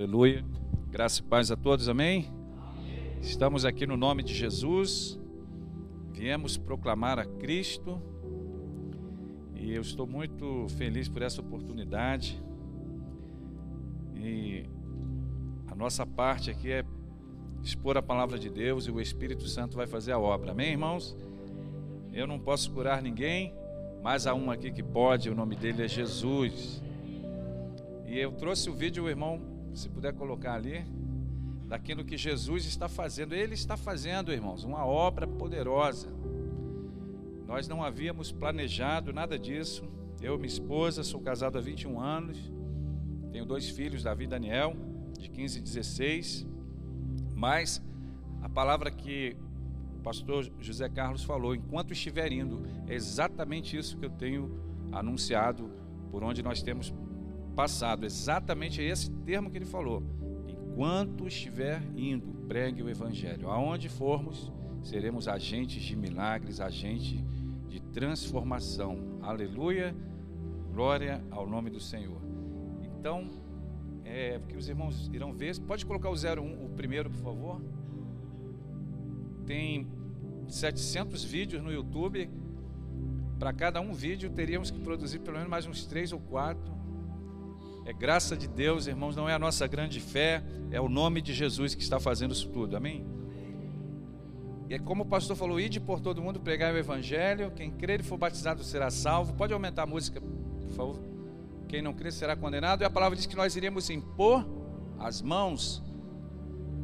Aleluia. Graça e paz a todos, amém? Estamos aqui no nome de Jesus. Viemos proclamar a Cristo. E eu estou muito feliz por essa oportunidade. E a nossa parte aqui é expor a palavra de Deus e o Espírito Santo vai fazer a obra. Amém, irmãos? Eu não posso curar ninguém, mas há um aqui que pode, o nome dele é Jesus. E eu trouxe o vídeo, irmão, se puder colocar ali, daquilo que Jesus está fazendo. Ele está fazendo, irmãos, uma obra poderosa. Nós não havíamos planejado nada disso. Eu minha esposa, sou casado há 21 anos, tenho dois filhos, Davi e Daniel, de 15 e 16. Mas a palavra que pastor José Carlos falou, enquanto estiver indo, é exatamente isso que eu tenho anunciado por onde nós temos passado. Exatamente esse termo que ele falou. Enquanto estiver indo, pregue o evangelho. Aonde formos, seremos agentes de milagres, agentes de transformação. Aleluia. Glória ao nome do Senhor. Então, é, que os irmãos irão ver. Pode colocar o 01, o primeiro, por favor. Tem 700 vídeos no YouTube. Para cada um vídeo teríamos que produzir pelo menos mais uns três ou quatro. É graça de Deus, irmãos, não é a nossa grande fé, é o nome de Jesus que está fazendo isso tudo. Amém? E é como o pastor falou, ide por todo mundo pregar o evangelho, quem crer e for batizado será salvo. Pode aumentar a música, por favor? Quem não crer será condenado. E a palavra diz que nós iríamos impor as mãos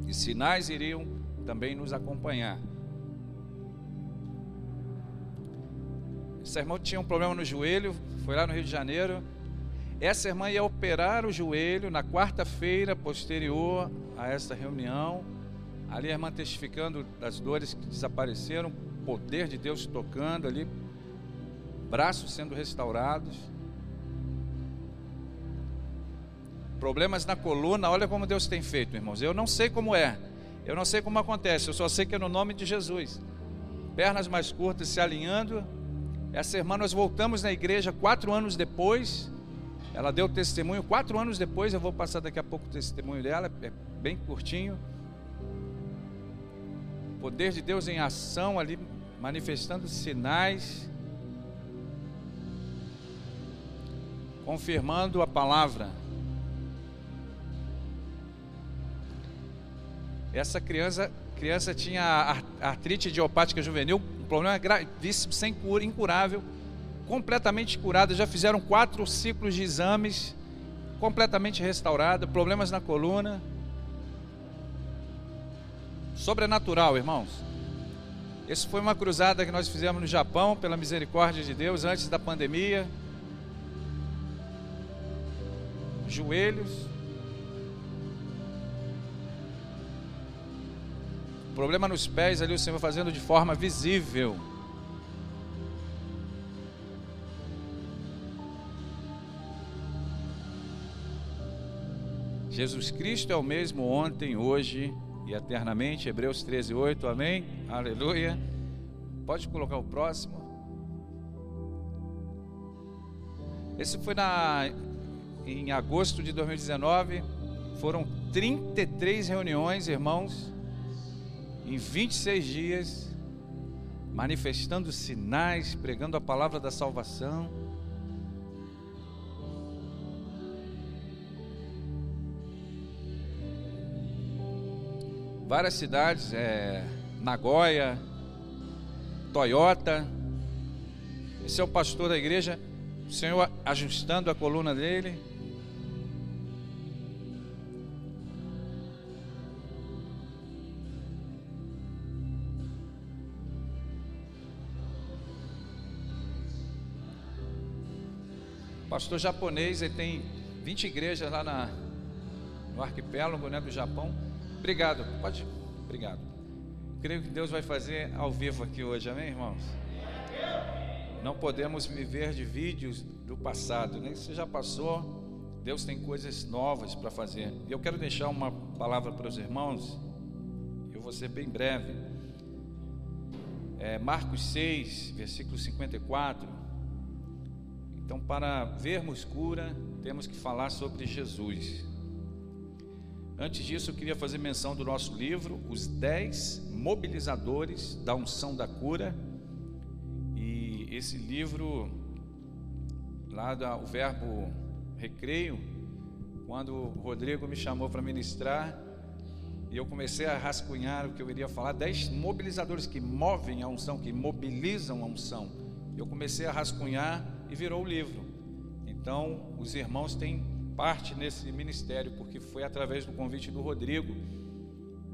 e sinais iriam também nos acompanhar. Essa irmã tinha um problema no joelho, foi lá no Rio de Janeiro. Essa irmã ia operar o joelho na quarta-feira posterior a esta reunião. Ali a irmã testificando das dores que desapareceram, poder de Deus tocando ali, braços sendo restaurados. Problemas na coluna, olha como Deus tem feito, irmãos. Eu não sei como é, eu não sei como acontece, eu só sei que é no nome de Jesus. Pernas mais curtas se alinhando. Essa irmã, nós voltamos na igreja quatro anos depois. Ela deu testemunho quatro anos depois. Eu vou passar daqui a pouco o testemunho dela, é bem curtinho. O poder de Deus em ação ali, manifestando sinais, confirmando a palavra. Essa criança, criança tinha artrite idiopática juvenil, problema gravíssimo, sem cura, incurável, completamente curada. Já fizeram quatro ciclos de exames, completamente restaurada, problemas na coluna. Sobrenatural, irmãos. Essa foi uma cruzada que nós fizemos no Japão, pela misericórdia de Deus, antes da pandemia. Joelhos, Problema nos pés ali, o Senhor fazendo de forma visível. Jesus Cristo é o mesmo ontem, hoje e eternamente. Hebreus 13, 8. Amém? Aleluia. Pode colocar o próximo. Esse foi na, em agosto de 2019. Foram 33 reuniões, irmãos em 26 dias, manifestando sinais, pregando a palavra da salvação. Várias cidades, é, Nagoya, Toyota. Esse é o pastor da igreja, o Senhor ajustando a coluna dele. Pastor japonês, ele tem 20 igrejas lá na, no arquipélago né, do Japão. Obrigado, pode, obrigado. Creio que Deus vai fazer ao vivo aqui hoje, amém, irmãos? Não podemos viver de vídeos do passado, né? Você já passou, Deus tem coisas novas para fazer. E eu quero deixar uma palavra para os irmãos, eu vou ser bem breve. é, Marcos 6, versículo 54. Então, para vermos cura, temos que falar sobre Jesus. Antes disso, eu queria fazer menção do nosso livro, Os Dez Mobilizadores da Unção da Cura. E esse livro, lá do verbo recreio, quando o Rodrigo me chamou para ministrar, e eu comecei a rascunhar o que eu iria falar, dez mobilizadores que movem a unção, que mobilizam a unção. Eu comecei a rascunhar e virou o livro. Então, os irmãos têm parte nesse ministério, porque foi através do convite do Rodrigo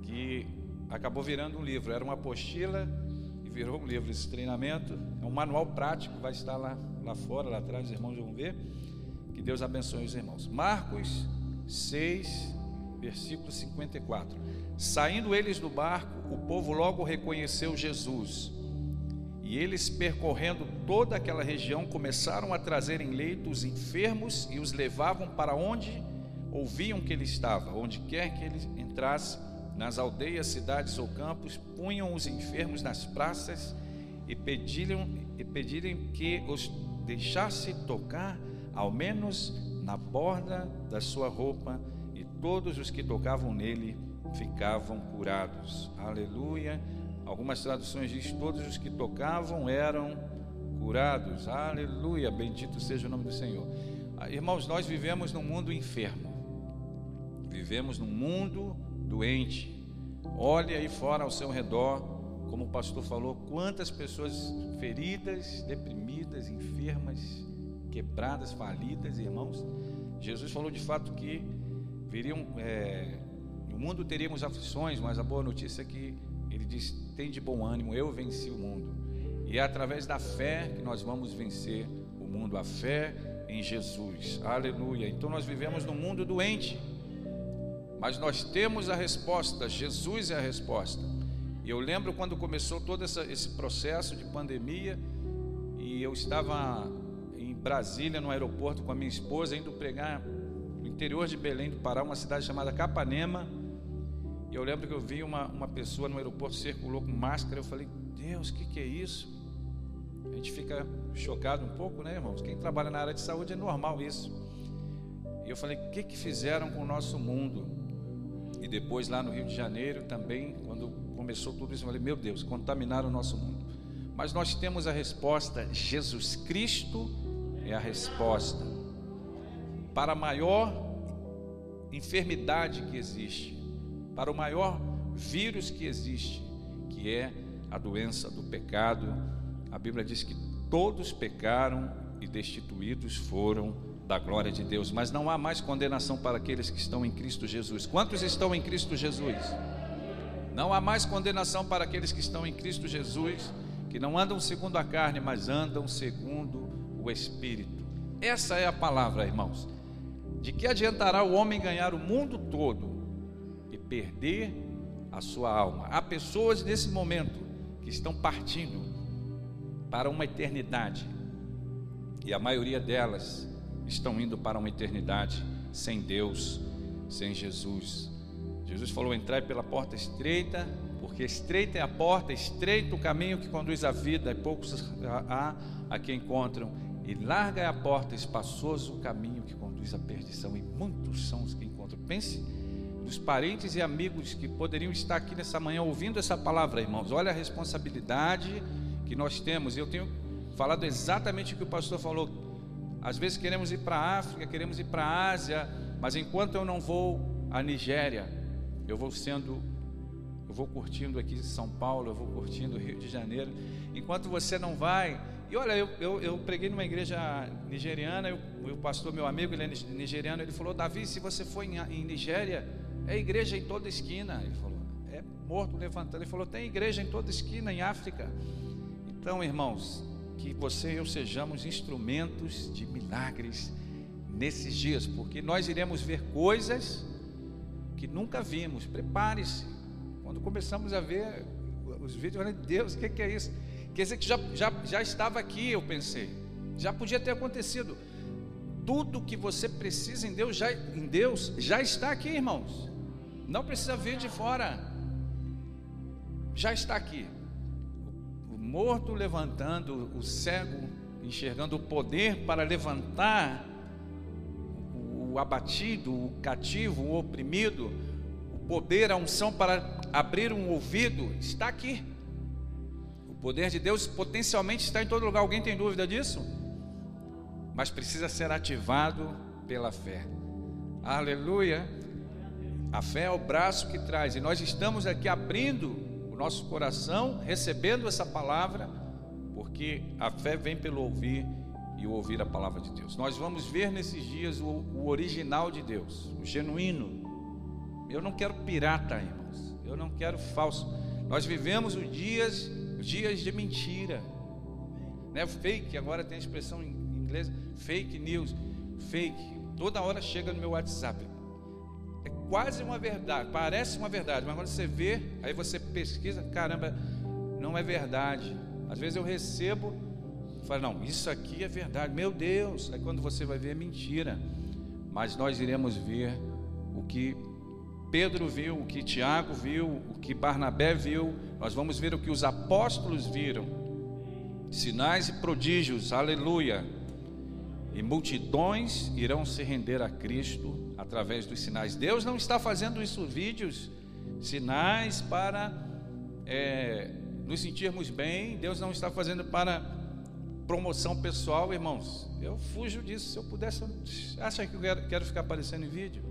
que acabou virando um livro. Era uma apostila e virou um livro. Esse treinamento é um manual prático, vai estar lá, lá fora, lá atrás, os irmãos vão ver. Que Deus abençoe os irmãos. Marcos 6, versículo 54. Saindo eles do barco, o povo logo reconheceu Jesus. E eles, percorrendo toda aquela região, começaram a trazer em leito os enfermos e os levavam para onde ouviam que ele estava. Onde quer que ele entrasse, nas aldeias, cidades ou campos, punham os enfermos nas praças e pediam, e pediam que os deixasse tocar, ao menos na borda da sua roupa todos os que tocavam nele ficavam curados. Aleluia. Algumas traduções diz todos os que tocavam eram curados. Aleluia. Bendito seja o nome do Senhor. Ah, irmãos, nós vivemos num mundo enfermo. Vivemos num mundo doente. Olhe aí fora ao seu redor, como o pastor falou, quantas pessoas feridas, deprimidas, enfermas, quebradas, falidas, irmãos. Jesus falou de fato que viriam, é, no mundo teríamos aflições, mas a boa notícia é que diz: tem de bom ânimo, eu venci o mundo. E é através da fé que nós vamos vencer o mundo, a fé em Jesus. Aleluia. Então nós vivemos num mundo doente, mas nós temos a resposta, Jesus é a resposta. E eu lembro quando começou todo essa, esse processo de pandemia, e eu estava em Brasília, no aeroporto, com a minha esposa, indo pregar interior de Belém do Pará, uma cidade chamada Capanema. E eu lembro que eu vi uma, uma pessoa no aeroporto circulou com máscara. Eu falei, Deus, o que, que é isso? A gente fica chocado um pouco, né, irmãos? Quem trabalha na área de saúde é normal isso. E eu falei, o que, que fizeram com o nosso mundo? E depois lá no Rio de Janeiro também, quando começou tudo isso, eu falei, meu Deus, contaminaram o nosso mundo. Mas nós temos a resposta: Jesus Cristo é a resposta para a maior enfermidade que existe, para o maior vírus que existe, que é a doença do pecado. A Bíblia diz que todos pecaram e destituídos foram da glória de Deus, mas não há mais condenação para aqueles que estão em Cristo Jesus. Quantos estão em Cristo Jesus? Não há mais condenação para aqueles que estão em Cristo Jesus, que não andam segundo a carne, mas andam segundo o Espírito. Essa é a palavra, irmãos. De que adiantará o homem ganhar o mundo todo perder a sua alma? Há pessoas nesse momento que estão partindo para uma eternidade, e a maioria delas estão indo para uma eternidade sem Deus, sem Jesus. Jesus falou: entrai pela porta estreita, porque estreita é a porta, estreito o caminho que conduz à vida, e poucos há a que encontram, e larga é a porta, espaçoso o caminho que conduz à perdição, e muitos são os que encontram. Pense dos parentes e amigos que poderiam estar aqui nessa manhã ouvindo essa palavra, irmãos. Olha a responsabilidade que nós temos. Eu tenho falado exatamente o que o pastor falou. Às vezes queremos ir para a África, queremos ir para a Ásia, mas enquanto eu não vou à Nigéria, eu vou sendo, eu vou curtindo aqui São Paulo, eu vou curtindo Rio de Janeiro. Enquanto você não vai, e olha, eu, eu, eu preguei numa igreja nigeriana, e o pastor, meu amigo, ele é nigeriano, ele falou: Davi, se você for em, em Nigéria, é igreja em toda esquina. Ele falou: é morto levantando. Ele falou: tem igreja em toda esquina em África. Então, irmãos, que você e eu sejamos instrumentos de milagres nesses dias, porque nós iremos ver coisas que nunca vimos. Prepare-se. Quando começamos a ver os vídeos, falei: Deus, o que, que é isso? Quer dizer que já, já, já estava aqui, eu pensei. Já podia ter acontecido. Tudo que você precisa em Deus, já, em Deus já está aqui, irmãos. Não precisa vir de fora. Já está aqui. O morto levantando, o cego enxergando o poder para levantar o abatido, o cativo, o oprimido, o poder, a unção para abrir um ouvido, está aqui. O poder de Deus potencialmente está em todo lugar. Alguém tem dúvida disso? Mas precisa ser ativado pela fé. Aleluia. A fé é o braço que traz, e nós estamos aqui abrindo o nosso coração, recebendo essa palavra, porque a fé vem pelo ouvir e o ouvir a palavra de Deus. Nós vamos ver nesses dias o, o original de Deus, o genuíno. Eu não quero pirata, irmãos. Eu não quero falso. Nós vivemos os dias, dias de mentira. Né? Fake, agora tem a expressão em inglês, fake news, fake. Toda hora chega no meu WhatsApp. Quase uma verdade, parece uma verdade, mas quando você vê, aí você pesquisa, caramba, não é verdade. Às vezes eu recebo Fala, não, isso aqui é verdade, meu Deus. Aí quando você vai ver é mentira. Mas nós iremos ver o que Pedro viu, o que Tiago viu, o que Barnabé viu, nós vamos ver o que os apóstolos viram. Sinais e prodígios, aleluia. E multidões irão se render a Cristo através dos sinais. Deus não está fazendo isso vídeos, sinais para é, nos sentirmos bem. Deus não está fazendo para promoção pessoal, irmãos, eu fujo disso. Se eu pudesse, acha que eu quero, quero ficar aparecendo em vídeo?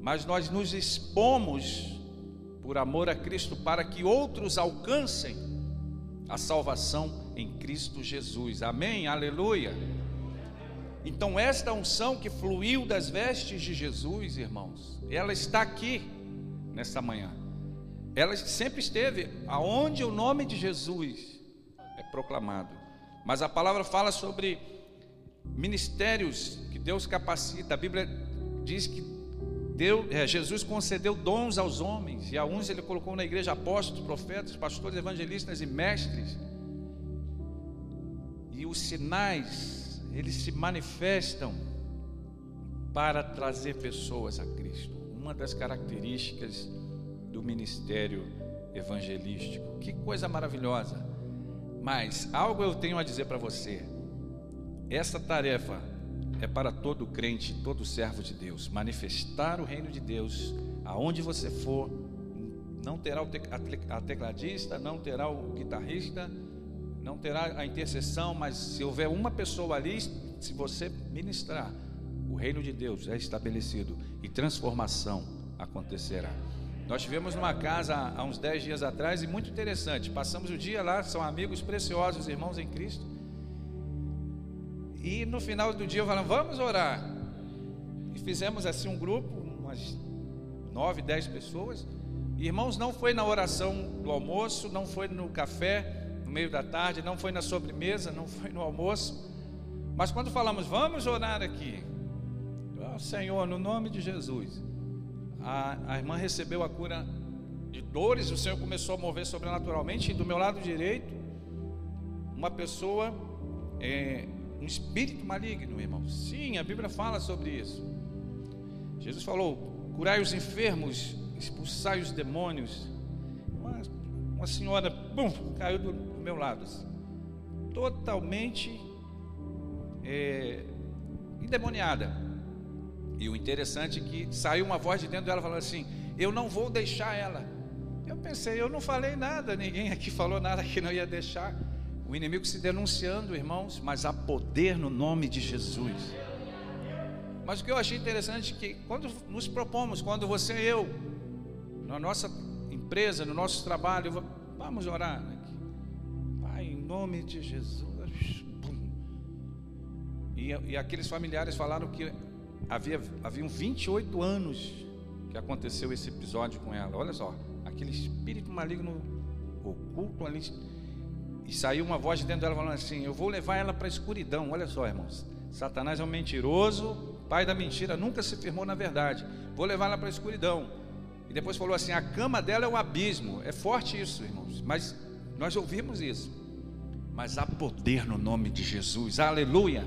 Mas nós nos expomos por amor a Cristo para que outros alcancem a salvação em Cristo Jesus. Amém? Aleluia. Então, esta unção que fluiu das vestes de Jesus, irmãos, ela está aqui nesta manhã. Ela sempre esteve aonde o nome de Jesus é proclamado. Mas a palavra fala sobre ministérios que Deus capacita. A Bíblia diz que Deus, é, Jesus concedeu dons aos homens, e a uns ele colocou na igreja apóstolos, profetas, pastores, evangelistas e mestres. E os sinais, eles se manifestam para trazer pessoas a Cristo. Uma das características do ministério evangelístico. Que coisa maravilhosa. Mas algo eu tenho a dizer para você. Essa tarefa é para todo crente, todo servo de Deus, manifestar o reino de Deus aonde você for. Não terá a tecladista, não terá o guitarrista, não terá a intercessão, mas se houver uma pessoa ali, se você ministrar, o reino de Deus é estabelecido e transformação acontecerá. Nós tivemos numa casa há uns 10 dias atrás e muito interessante. Passamos o dia lá, são amigos preciosos, irmãos em Cristo. E no final do dia falei, vamos orar. E fizemos assim um grupo, umas 9, 10 pessoas. Irmãos, não foi na oração do almoço, não foi no café no meio da tarde, não foi na sobremesa, não foi no almoço. Mas quando falamos, vamos orar aqui. Oh, Senhor, no nome de Jesus a, a irmã recebeu a cura de dores, o Senhor começou a mover sobrenaturalmente, e do meu lado direito, uma pessoa, é, um espírito maligno, irmão. Sim, a Bíblia fala sobre isso. Jesus falou: curai os enfermos, expulsai os demônios. Uma, uma senhora, bum, caiu do, do meu lado, totalmente é, endemoniada. E o interessante é que saiu uma voz de dentro dela falando assim: Eu não vou deixar ela. Eu pensei, eu não falei nada, ninguém aqui falou nada que não ia deixar. O inimigo se denunciando, irmãos, mas há poder no nome de Jesus. Mas o que eu achei interessante é que quando nos propomos, quando você e eu, na nossa empresa, no nosso trabalho, vamos orar aqui. Nome de Jesus. E, e aqueles familiares falaram que havia, haviam 28 anos que aconteceu esse episódio com ela. Olha só, aquele espírito maligno oculto ali. E saiu uma voz de dentro dela falando assim: Eu vou levar ela para a escuridão. Olha só, irmãos. Satanás é um mentiroso, pai da mentira, nunca se firmou na verdade. Vou levar ela para a escuridão. E depois falou assim: A cama dela é um abismo. É forte isso, irmãos. Mas nós ouvimos isso. Mas há poder no nome de Jesus. Aleluia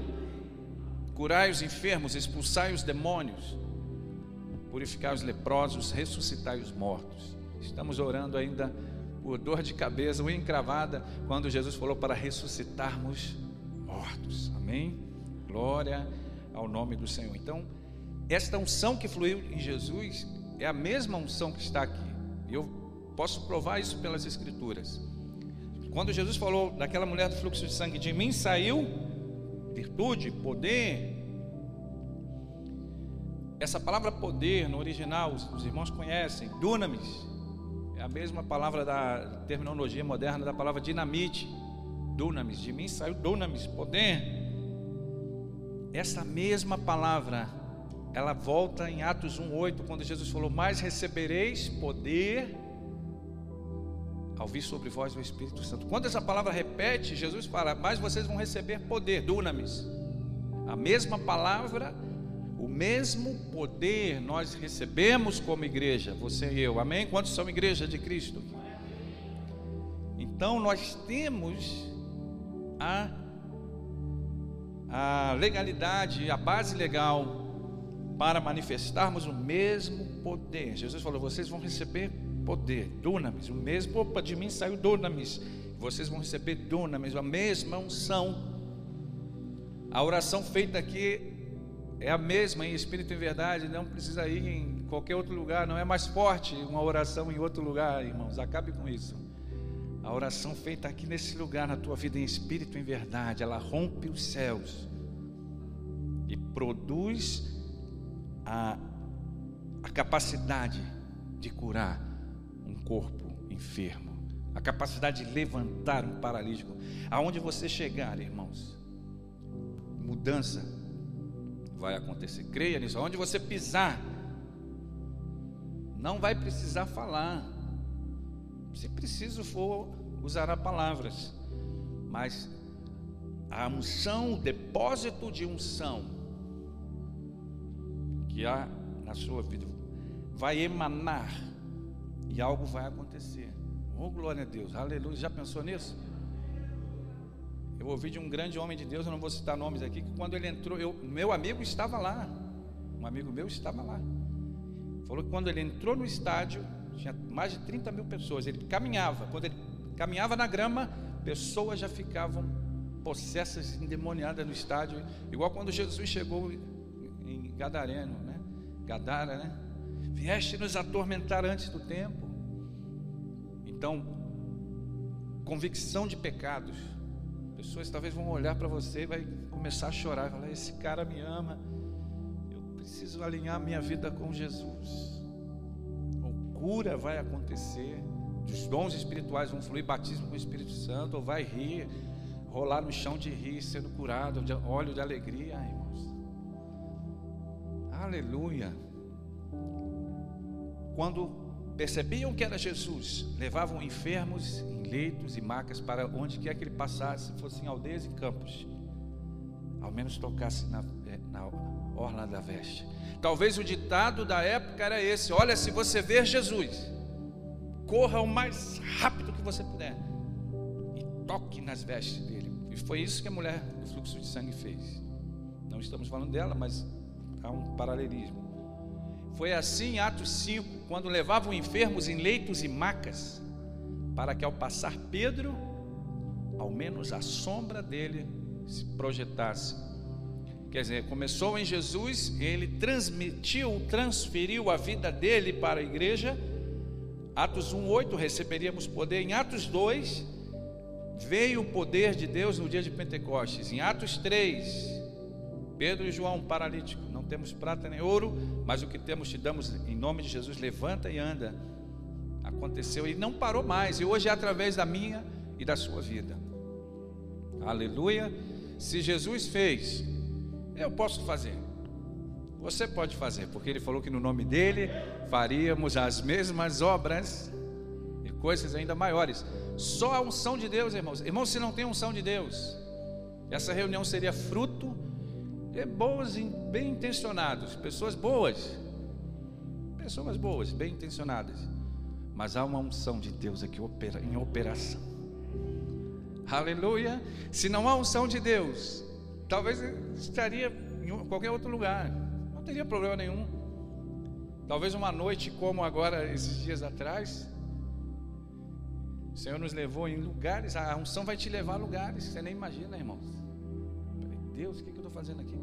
curai os enfermos, expulsai os demônios, purificai os leprosos, ressuscitai os mortos. Estamos orando ainda por dor de cabeça, unha encravada, quando Jesus falou para ressuscitarmos mortos. Amém? Glória ao nome do Senhor. Então, esta unção que fluiu em Jesus é a mesma unção que está aqui. Eu posso provar isso pelas Escrituras. Quando Jesus falou daquela mulher do fluxo de sangue, de mim saiu virtude, poder. Essa palavra poder no original, os, irmãos conhecem, dunamis, é a mesma palavra da terminologia moderna da palavra dinamite. Dunamis, de mim saiu dunamis, poder. Essa mesma palavra, ela volta em Atos 1:8, quando Jesus falou: "Mais recebereis poder ao vir sobre vós o Espírito Santo. Quando essa palavra repete, Jesus fala: Mas vocês vão receber poder, dunamis. A mesma palavra, o mesmo poder nós recebemos como igreja, você e eu, amém? Quantos são igreja de Cristo? Então nós temos a, a legalidade, a base legal para manifestarmos o mesmo poder. Jesus falou: vocês vão receber poder, dunamis, o mesmo, opa, de mim saiu dunamis, vocês vão receber dunamis, a mesma unção. A oração feita aqui é a mesma em espírito e verdade, não precisa ir em qualquer outro lugar, não é mais forte uma oração em outro lugar, irmãos, acabe com isso. A oração feita aqui nesse lugar, na tua vida em espírito e em verdade, ela rompe os céus e produz a, a capacidade de curar um corpo enfermo, a capacidade de levantar um paralítico. Aonde você chegar, irmãos, mudança vai acontecer. Creia nisso. Aonde você pisar, não vai precisar falar. Se preciso for, usará palavras. Mas a unção, o depósito de unção que há na sua vida vai emanar e algo vai acontecer. Oh, glória a Deus, aleluia. Já pensou nisso? Eu ouvi de um grande homem de Deus, eu não vou citar nomes aqui, que quando ele entrou, eu, meu amigo estava lá, um amigo meu estava lá. Falou que quando ele entrou no estádio, tinha mais de 30 mil pessoas. Ele caminhava, quando ele caminhava na grama, pessoas já ficavam possessas, endemoniadas no estádio, igual quando Jesus chegou em Gadareno, né? Gadara, né? Vieste nos atormentar antes do tempo. Então, convicção de pecados. Pessoas talvez vão olhar para você e vai começar a chorar, e falar: esse cara me ama. Eu preciso alinhar minha vida com Jesus. Ou cura vai acontecer. Os dons espirituais vão fluir, batismo com o Espírito Santo, ou vai rir, rolar no chão de rir, sendo curado, de óleo de alegria, irmãos. Aleluia quando percebiam que era Jesus, levavam enfermos em leitos e macas para onde quer que ele passasse, fossem aldeias e campos, ao menos tocasse na, eh, na orla da veste. Talvez o ditado da época era esse: olha, se você ver Jesus, corra o mais rápido que você puder e toque nas vestes dele. E foi isso que a mulher do fluxo de sangue fez. Não estamos falando dela, mas há um paralelismo. Foi assim em Atos 5, quando levavam enfermos em leitos e macas, para que ao passar Pedro, ao menos a sombra dele se projetasse. Quer dizer, começou em Jesus, ele transmitiu, transferiu a vida dele para a igreja. Atos 1:8 receberíamos poder. Em Atos 2 veio o poder de Deus no dia de Pentecostes. Em Atos 3, Pedro e João, paralítico, temos prata nem ouro, mas o que temos te damos em nome de Jesus, levanta e anda. Aconteceu e não parou mais, e hoje é através da minha e da sua vida. Aleluia. Se Jesus fez, eu posso fazer. Você pode fazer, porque ele falou que no nome dele faríamos as mesmas obras e coisas ainda maiores. Só a unção de Deus, irmãos. Irmãos, se não tem unção de Deus, essa reunião seria fruto é boas, bem intencionados, pessoas boas, pessoas boas, bem intencionadas, mas há uma unção de Deus aqui em operação. Aleluia! Se não há unção de Deus, talvez estaria em qualquer outro lugar, não teria problema nenhum. Talvez uma noite como agora, esses dias atrás, O Senhor nos levou em lugares, a unção vai te levar a lugares que você nem imagina, irmãos. Deus, o que, fazendo aqui?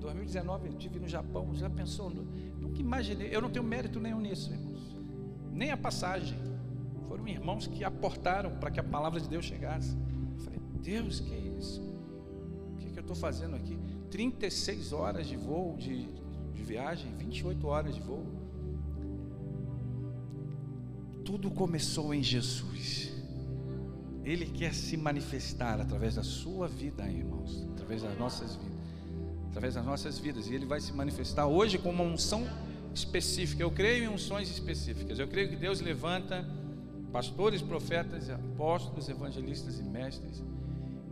2019 eu estive no Japão, já pensou? Nunca imaginei, eu não tenho mérito nenhum nisso, irmãos. Nem a passagem. Foram irmãos que aportaram para que a palavra de Deus chegasse. Eu falei, Deus, que é isso? O que, que eu estou fazendo aqui? 36 horas de voo, de, de viagem, 28 horas de voo. Tudo começou em Jesus. Ele quer se manifestar através da sua vida, irmãos, através das nossas vidas, através das nossas vidas, e ele vai se manifestar hoje com uma unção específica. Eu creio em unções específicas. Eu creio que Deus levanta pastores, profetas, apóstolos, evangelistas e mestres.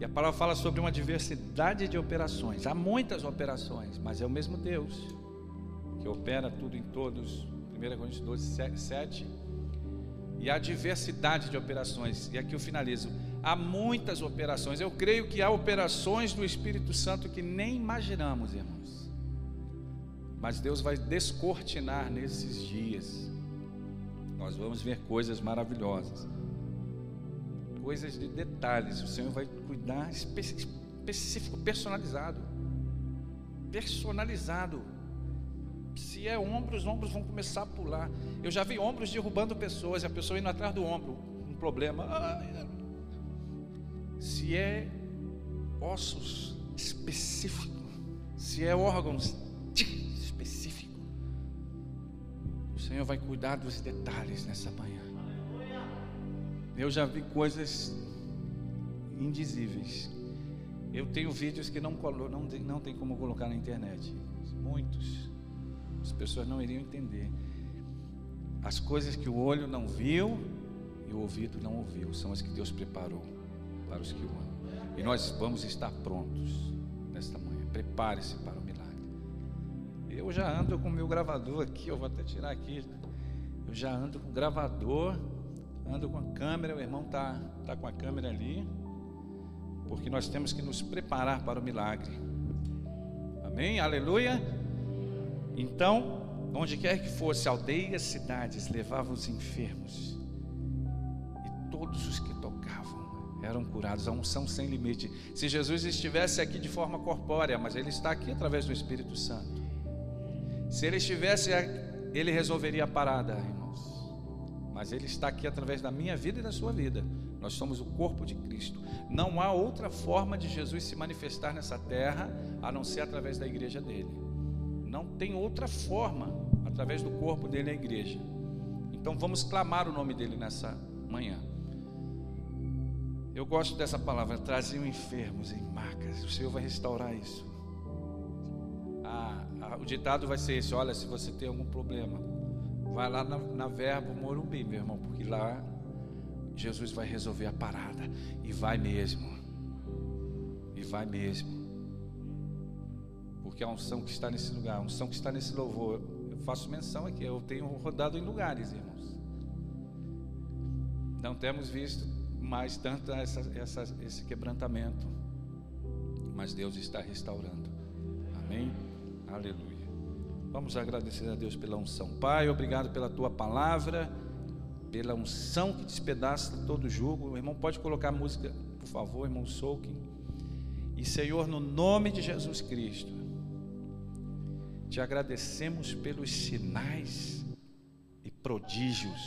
E a palavra fala sobre uma diversidade de operações. Há muitas operações, mas é o mesmo Deus que opera tudo em todos. 1 Coríntios 12, 7 e a diversidade de operações. E aqui eu finalizo. Há muitas operações. Eu creio que há operações do Espírito Santo que nem imaginamos, irmãos. Mas Deus vai descortinar nesses dias. Nós vamos ver coisas maravilhosas. Coisas de detalhes. O Senhor vai cuidar específico, personalizado. Personalizado se é ombro, os ombros vão começar a pular. Eu já vi ombros derrubando pessoas, e a pessoa indo atrás do ombro, um problema. Se é ossos específico, se é órgãos específico, o Senhor vai cuidar dos detalhes nessa manhã. Eu já vi coisas indizíveis. Eu tenho vídeos que não, não, não tem como colocar na internet. Muitos as pessoas não iriam entender. As coisas que o olho não viu e o ouvido não ouviu são as que Deus preparou para os que o amam. E nós vamos estar prontos nesta manhã. Prepare-se para o milagre. Eu já ando com o meu gravador aqui, eu vou até tirar aqui. Eu já ando com o gravador, ando com a câmera, o irmão está tá com a câmera ali, porque nós temos que nos preparar para o milagre. Amém? Aleluia. Então, onde quer que fosse, aldeias, cidades, levavam os enfermos, e todos os que tocavam eram curados, a unção sem limite. Se Jesus estivesse aqui de forma corpórea, mas ele está aqui através do Espírito Santo. Se ele estivesse, ele resolveria a parada, irmãos. Mas ele está aqui através da minha vida e da sua vida. Nós somos o corpo de Cristo. Não há outra forma de Jesus se manifestar nessa terra a não ser através da igreja dele. Não tem outra forma através do corpo dele a igreja. Então vamos clamar o nome dele nessa manhã. Eu gosto dessa palavra, traziam enfermos em macas. O Senhor vai restaurar isso. Ah, ah, o ditado vai ser esse: olha, se você tem algum problema, vai lá na, na Verbo Morumbi, meu irmão, porque lá Jesus vai resolver a parada. E vai mesmo. E vai mesmo porque a unção que está nesse lugar, a unção que está nesse louvor, eu faço menção aqui, eu tenho rodado em lugares, irmãos. Não temos visto mais tanto essa, essa, esse quebrantamento, mas Deus está restaurando. Amém? Aleluia. Vamos agradecer a Deus pela unção. Pai, obrigado pela tua palavra, pela unção que despedaça todo jugo. O irmão pode colocar a música, por favor, irmão Soukin. E Senhor, no nome de Jesus Cristo, te agradecemos pelos sinais e prodígios.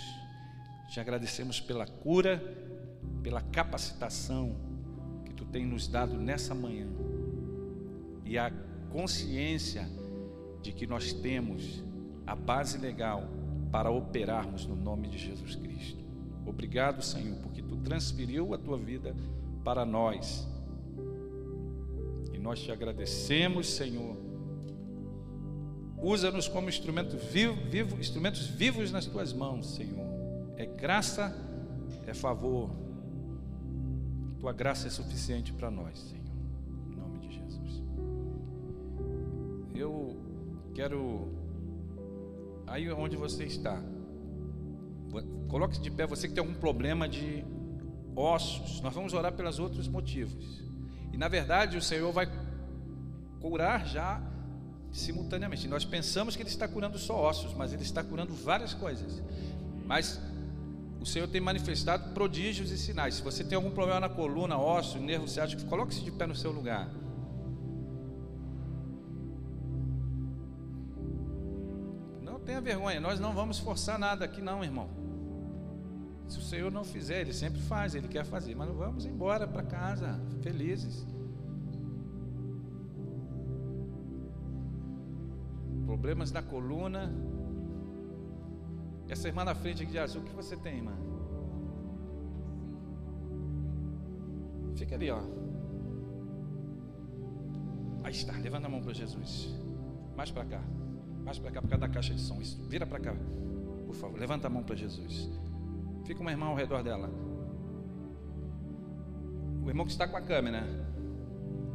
Te agradecemos pela cura, pela capacitação que tu tem nos dado nessa manhã. E a consciência de que nós temos a base legal para operarmos no nome de Jesus Cristo. Obrigado, Senhor, porque tu transferiu a tua vida para nós. E nós te agradecemos, Senhor, Usa-nos como instrumento vivo, vivo, instrumentos vivos nas tuas mãos, Senhor. É graça, é favor. Tua graça é suficiente para nós, Senhor. Em nome de Jesus. Eu quero aí onde você está. Coloque-se de pé, você que tem algum problema de ossos. Nós vamos orar pelos outros motivos. E na verdade o Senhor vai curar já simultaneamente. Nós pensamos que Ele está curando só ossos, mas Ele está curando várias coisas. Mas O Senhor tem manifestado prodígios e sinais. Se você tem algum problema na coluna, osso, nervo ciático, coloque-se de pé no seu lugar. Não tenha vergonha, nós não vamos forçar nada aqui, não, irmão. Se o Senhor não fizer, Ele sempre faz, Ele quer fazer, mas vamos embora para casa, felizes. Problemas na coluna. Essa irmã na frente aqui de azul, o que você tem, irmã? Fica ali, ó. Aí está, levanta a mão para Jesus. Mais para cá. Mais para cá, por causa da caixa de som. Isso. Vira para cá, por favor. Levanta a mão para Jesus. Fica uma irmã ao redor dela. O irmão que está com a câmera.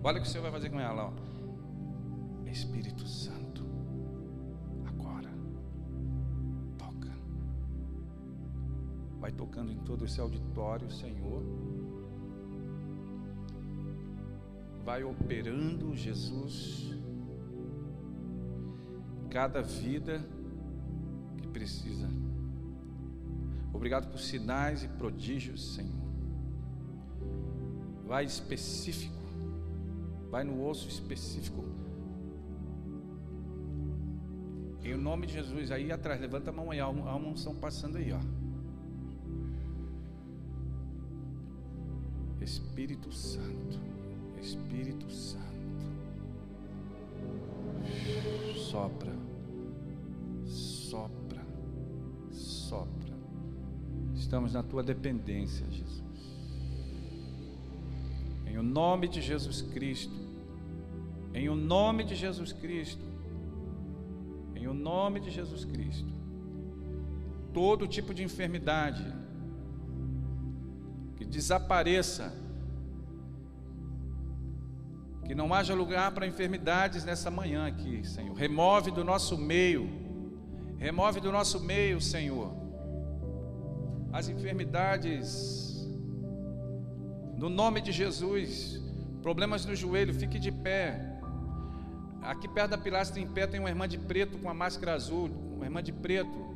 Olha o que o Senhor vai fazer com ela. Ó. Espírito Santo. Vai tocando em todo esse auditório, Senhor. Vai operando, Jesus. Cada vida que precisa Obrigado por sinais e prodígios, Senhor. Vai específico, vai no osso específico. Em nome de Jesus, aí atrás, levanta a mão aí, há uma unção passando aí, ó. Espírito Santo, Espírito Santo, sopra, sopra, sopra. Estamos na tua dependência, Jesus. Em o nome de Jesus Cristo. Em o nome de Jesus Cristo. Em o nome de Jesus Cristo. Todo tipo de enfermidade que desapareça. Que não haja lugar para enfermidades nessa manhã aqui, Senhor. Remove do nosso meio. Remove do nosso meio, Senhor as enfermidades. No nome de Jesus, problemas no joelho, fique de pé. Aqui perto da pilastra em pé tem uma irmã de preto com a máscara azul, uma irmã de preto.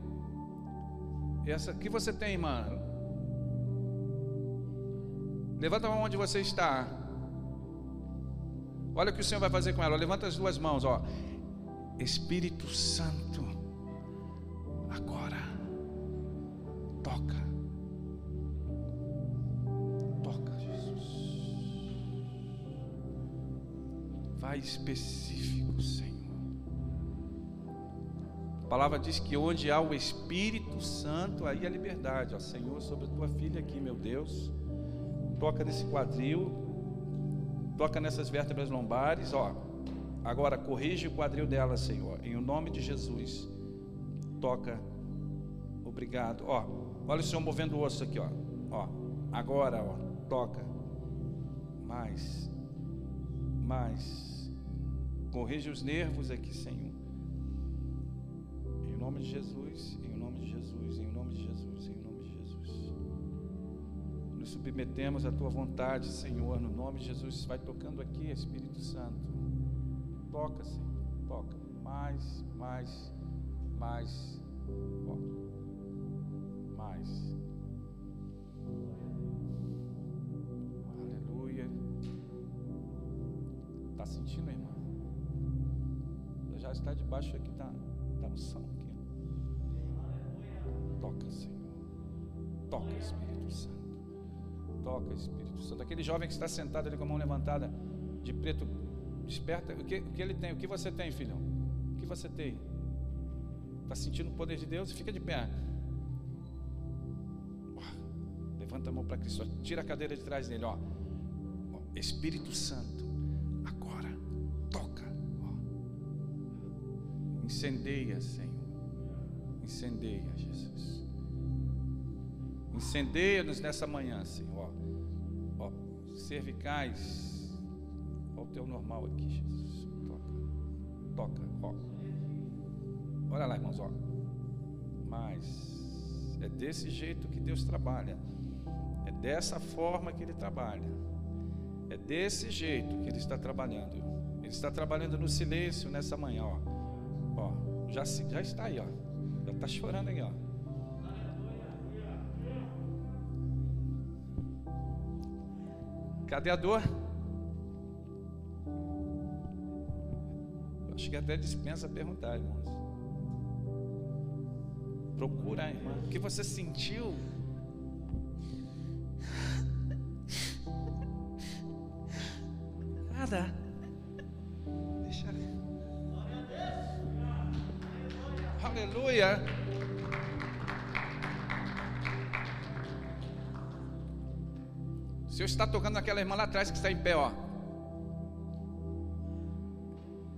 Essa que você tem, irmã? Levanta a mão onde você está. Olha o que o Senhor vai fazer com ela. Levanta as duas mãos, ó. Espírito Santo, agora toca. Pai específico, Senhor. A palavra diz que onde há o Espírito Santo, aí a liberdade, ó Senhor, sobre a tua filha aqui, meu Deus. Toca nesse quadril, toca nessas vértebras lombares, ó. Agora corrige o quadril dela, Senhor, em o nome de Jesus. Toca. Obrigado. Ó, olha o Senhor movendo o osso aqui, ó. Ó, agora, ó, toca. Mais. Mais. Corrija os nervos aqui, Senhor. Em nome de Jesus, em nome de Jesus, em nome de Jesus, submetemos à tua vontade, Senhor, no nome de Jesus. Vai tocando aqui, Espírito Santo. Toca, Senhor, toca. Mais, mais, mais. Ó. Mais. Aleluia. Está sentindo, irmão? já está debaixo aqui da, da unção. Aqui. Toca, Senhor. Toca, Espírito Santo. Toca, Espírito Santo. Aquele jovem que está sentado ali com a mão levantada, de preto, desperta. O que, o que ele tem? O que você tem, filhão? O que você tem? Está sentindo o poder de Deus? Fica de pé. Levanta a mão para Cristo. Tira a cadeira de trás dele. Ó. Espírito Santo Incendeia, Senhor. Incendeia, Jesus. Incendeia-nos nessa manhã, Senhor. Ó, cervicais. Olha o teu normal aqui, Jesus. Toca. Toca, ó. Olha lá, irmãos, ó. Mas é desse jeito que Deus trabalha. É dessa forma que Ele trabalha. É desse jeito que Ele está trabalhando. Ele está trabalhando no silêncio nessa manhã, ó. Ó, já, já está aí, ó. Já está chorando aí, ó. Cadê a dor? Acho que até dispensa perguntar, irmãos. Procura, irmã. O que você sentiu? Naquela irmã lá atrás que está em pé, ó.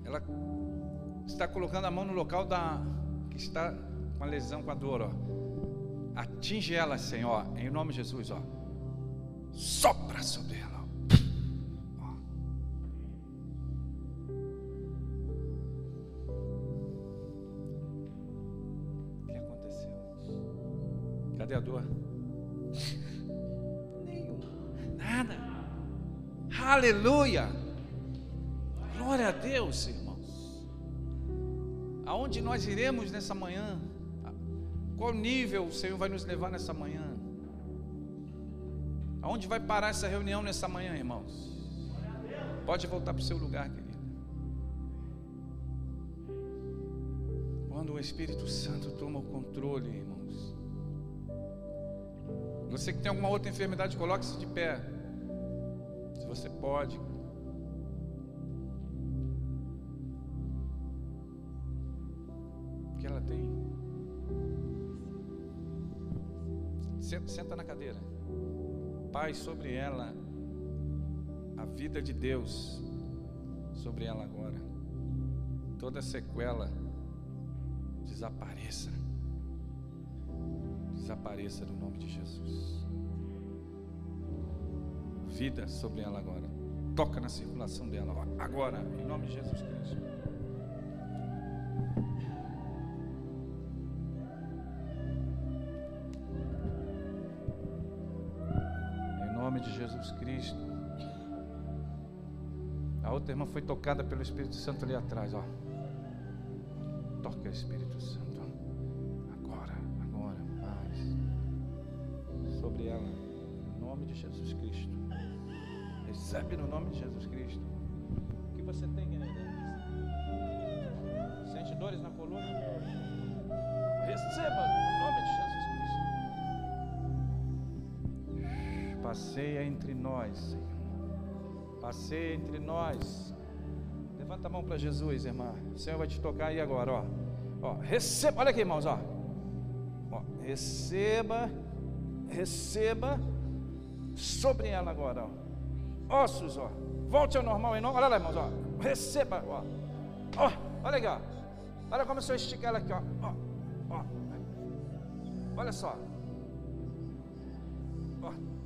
Ela está colocando a mão no local da que está com a lesão, com a dor, ó. Atinge ela, Senhor, em nome de Jesus, ó. Sopra sobre ela. Ó. O que aconteceu? Cadê a dor? Aleluia. Glória a Deus, irmãos. Aonde nós iremos nessa manhã? Qual nível o Senhor vai nos levar nessa manhã? Aonde vai parar essa reunião nessa manhã, irmãos? Pode voltar para o seu lugar, querido. Quando o Espírito Santo toma o controle, irmãos. Você que tem alguma outra enfermidade, coloque-se de pé. Se você pode. O que ela tem? Senta na cadeira. Pai, sobre ela, a vida de Deus, sobre ela agora. Toda sequela desapareça. Desapareça no nome de Jesus. Vida sobre ela agora. Toca na circulação dela agora, em nome de Jesus Cristo. nome de Jesus Cristo. A outra irmã foi tocada pelo Espírito Santo ali atrás, ó. Toca Espírito Santo. Recebe no nome de Jesus Cristo. O que você tem, querida? Sente dores na coluna? Receba no nome de Jesus passeia entre nós, Senhor. Passeia entre nós. Levanta a mão para Jesus, irmã. O Senhor vai te tocar aí agora, ó. Ó, receba, olha aqui, irmãos, ó. ó receba, receba sobre ela agora, ó. Ossos, ó. Volte ao normal em nome. Olha lá, irmãos, ó. Receba, ó. Ó, olha aqui, ó. Olha como o Senhor estica ela aqui, ó. Ó, ó. Olha só.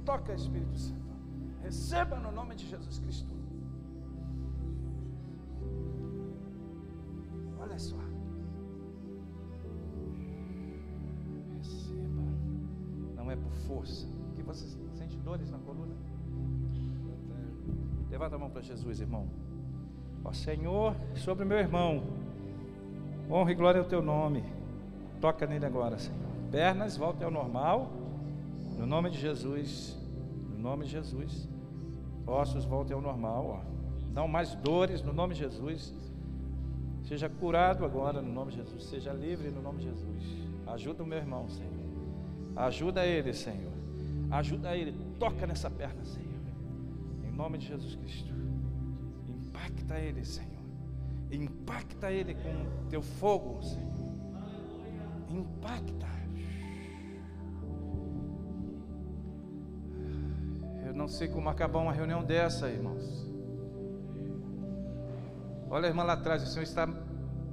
Toca, Espírito Santo. Receba no nome de Jesus Cristo. Olha só. Receba. Não é por força. Que você sente dores na coluna? Levanta a mão para Jesus, irmão. Ó Senhor, sobre meu irmão. Honra e glória ao teu nome. Toca nele agora, Senhor. Pernas, voltem ao normal. No nome de Jesus, no nome de Jesus, ossos voltem ao normal, ó. Não mais dores, no nome de Jesus. Seja curado agora, no nome de Jesus. Seja livre, no nome de Jesus. Ajuda o meu irmão, Senhor. Ajuda ele, Senhor. Ajuda ele. Toca nessa perna, Senhor. Nome de Jesus Cristo. Impacta ele, Senhor. Impacta ele com teu fogo, Senhor. Impacta. não sei como acabar uma reunião dessa, irmãos. Olha a irmã lá atrás, o Senhor está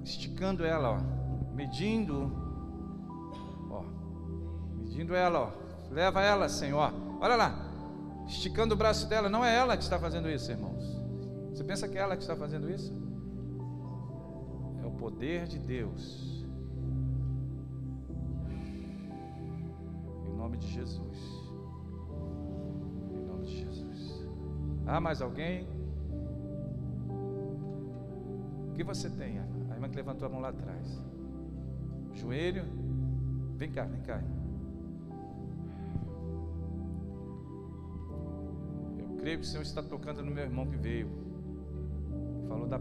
esticando ela, ó, medindo, ó, medindo ela, ó. Leva ela, Senhor. Olha lá, esticando o braço dela. Não é ela que está fazendo isso, irmãos. Você pensa que é ela que está fazendo isso? É o poder de Deus. Em nome de Jesus. Há mais alguém? O que você tem? A irmã que levantou a mão lá atrás. Joelho. Vem cá, vem cá. Creio que o Senhor está tocando no meu irmão que veio. Falou da.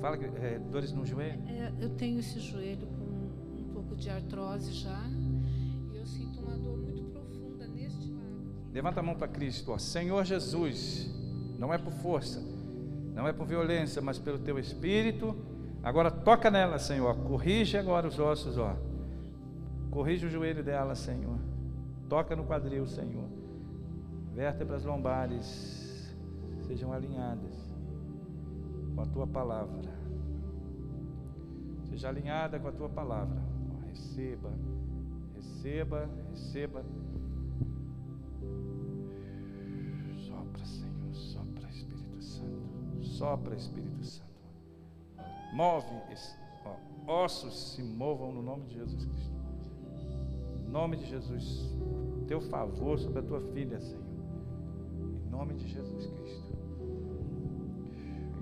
Fala, é, dores no joelho? É, eu tenho esse joelho com um pouco de artrose já. E eu sinto uma dor muito profunda neste lado. Levanta a mão para Cristo. Ó. Senhor Jesus, não é por força, não é por violência, mas pelo teu espírito. Agora toca nela, Senhor. Corrige agora os ossos, ó. Corrige o joelho dela, Senhor. Toca no quadril, Senhor. Vértebras lombares sejam alinhadas com a tua palavra. Seja alinhada com a tua palavra. Receba, receba, receba. Sopra, Senhor, sopra, Espírito Santo. Sopra, Espírito Santo. Move, ó, ossos se movam no nome de Jesus Cristo. Em nome de Jesus, teu favor sobre a tua filha, Senhor. Nome de Jesus Cristo.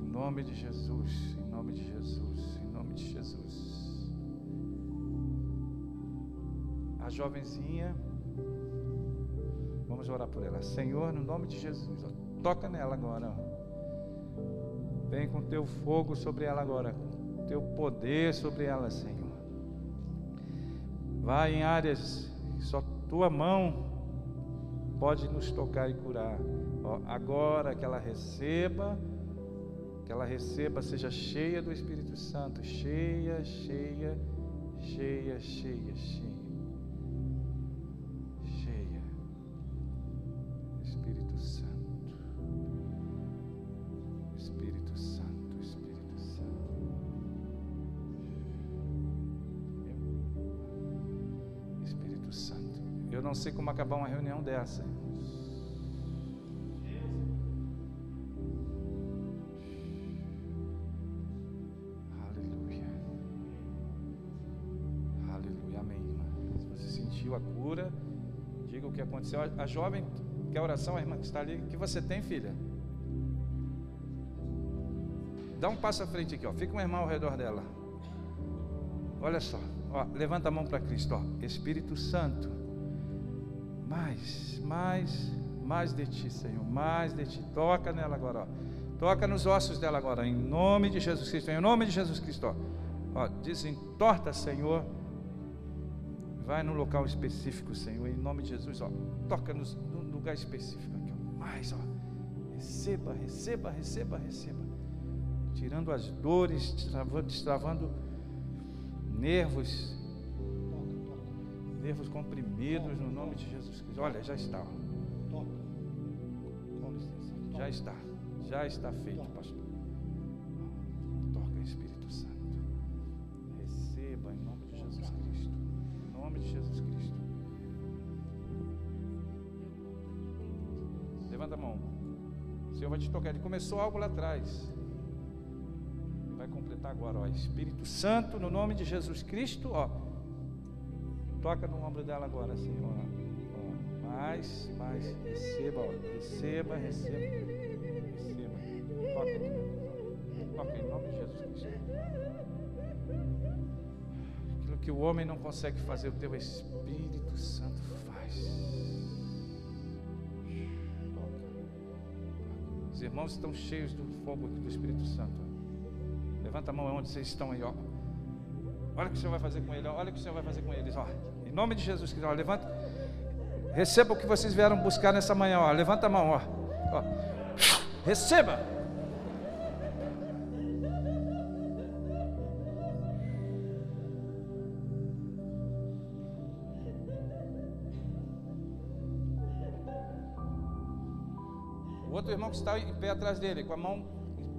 Em nome de Jesus, em nome de Jesus, em nome de Jesus. A jovenzinha, vamos orar por ela. Senhor, no nome de Jesus, ó, toca nela agora. Ó. Vem com teu fogo sobre ela agora, com teu poder sobre ela, Senhor. Vai em áreas que só tua mão pode nos tocar e curar. Agora que ela receba, que ela receba, seja cheia do Espírito Santo, cheia, cheia, cheia, cheia, cheia. Cheia. Espírito Santo. Espírito Santo, Espírito Santo. Espírito Santo. Eu não sei como acabar uma reunião dessa. Aleluia. Que aconteceu. A jovem quer oração, a irmã que está ali. Que você tem, filha? Dá um passo à frente aqui, ó. Fica um irmão ao redor dela. Olha só. Ó, levanta a mão para Cristo, ó. Espírito Santo. Mais, mais, mais de ti, Senhor. Mais de ti. Toca nela agora, ó. Toca nos ossos dela agora, em nome de Jesus Cristo. Em nome de Jesus Cristo, ó. ó desentorta, Senhor. Vai no local específico, Senhor, em nome de Jesus, ó. Toca nos, no lugar específico aqui, ó. Mais, ó. Receba, receba, receba, receba. Tirando as dores, destravando, destravando nervos, nervos comprimidos no nome de Jesus Cristo. Olha, já está. ó. Já está. Já está feito, pastor. Começou algo lá atrás. Ele vai completar agora, ó. Espírito Santo, no nome de Jesus Cristo, ó. Toca no ombro dela agora, Senhor. Ó. Mais, mais. Receba, ó. Receba, receba. Receba. Toca. Toca em nome de Jesus Cristo. Aquilo que o homem não consegue fazer, o teu Espírito Santo faz. Os irmãos estão cheios do fogo do Espírito Santo. Levanta a mão onde vocês estão aí, ó. Olha o que o Senhor vai fazer com ele, ó. olha o que o Senhor vai fazer com eles, ó. Em nome de Jesus Cristo, ó. levanta. Receba o que vocês vieram buscar nessa manhã, ó. Levanta a mão, ó. ó. Receba. Outro irmão que está em pé atrás dele, com a mão